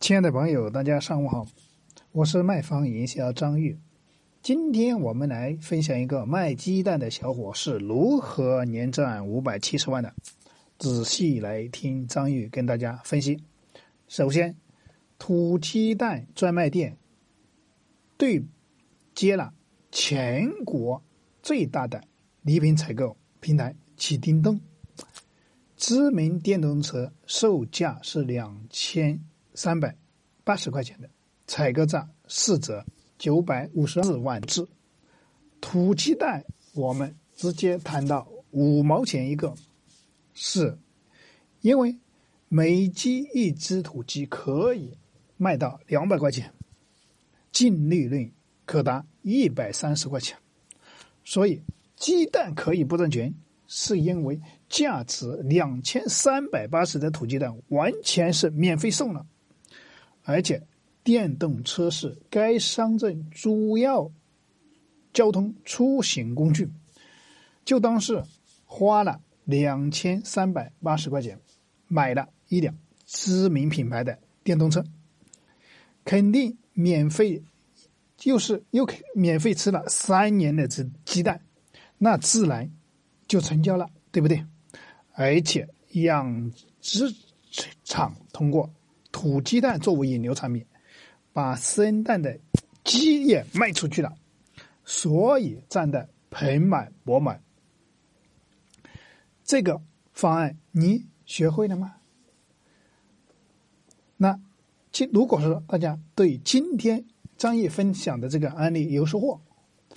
亲爱的朋友，大家上午好，我是卖方营销张玉。今天我们来分享一个卖鸡蛋的小伙是如何年赚五百七十万的。仔细来听张玉跟大家分析。首先，土鸡蛋专卖店对接了全国最大的礼品采购平台启叮咚。知名电动车售价是两千三百八十块钱的，采购价四折九百五十四万只。土鸡蛋我们直接谈到五毛钱一个，是因为每鸡一只土鸡可以卖到两百块钱，净利润可达一百三十块钱，所以鸡蛋可以不挣钱。是因为价值两千三百八十的土鸡蛋完全是免费送了，而且电动车是该乡镇主要交通出行工具，就当是花了两千三百八十块钱买了一辆知名品牌的电动车，肯定免费，又是又免费吃了三年的这鸡蛋，那自然。就成交了，对不对？而且养殖场通过土鸡蛋作为引流产品，把生蛋的鸡也卖出去了，所以赚得盆满钵满。这个方案你学会了吗？那今如果说大家对今天张毅分享的这个案例有收获。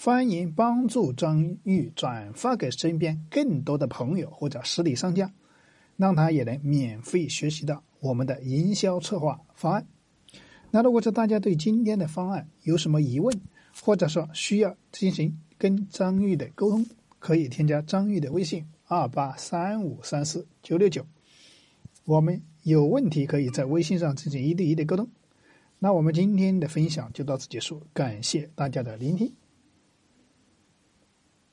欢迎帮助张玉转发给身边更多的朋友或者实体商家，让他也能免费学习到我们的营销策划方案。那如果说大家对今天的方案有什么疑问，或者说需要进行跟张玉的沟通，可以添加张玉的微信二八三五三四九六九，我们有问题可以在微信上进行一对一的沟通。那我们今天的分享就到此结束，感谢大家的聆听。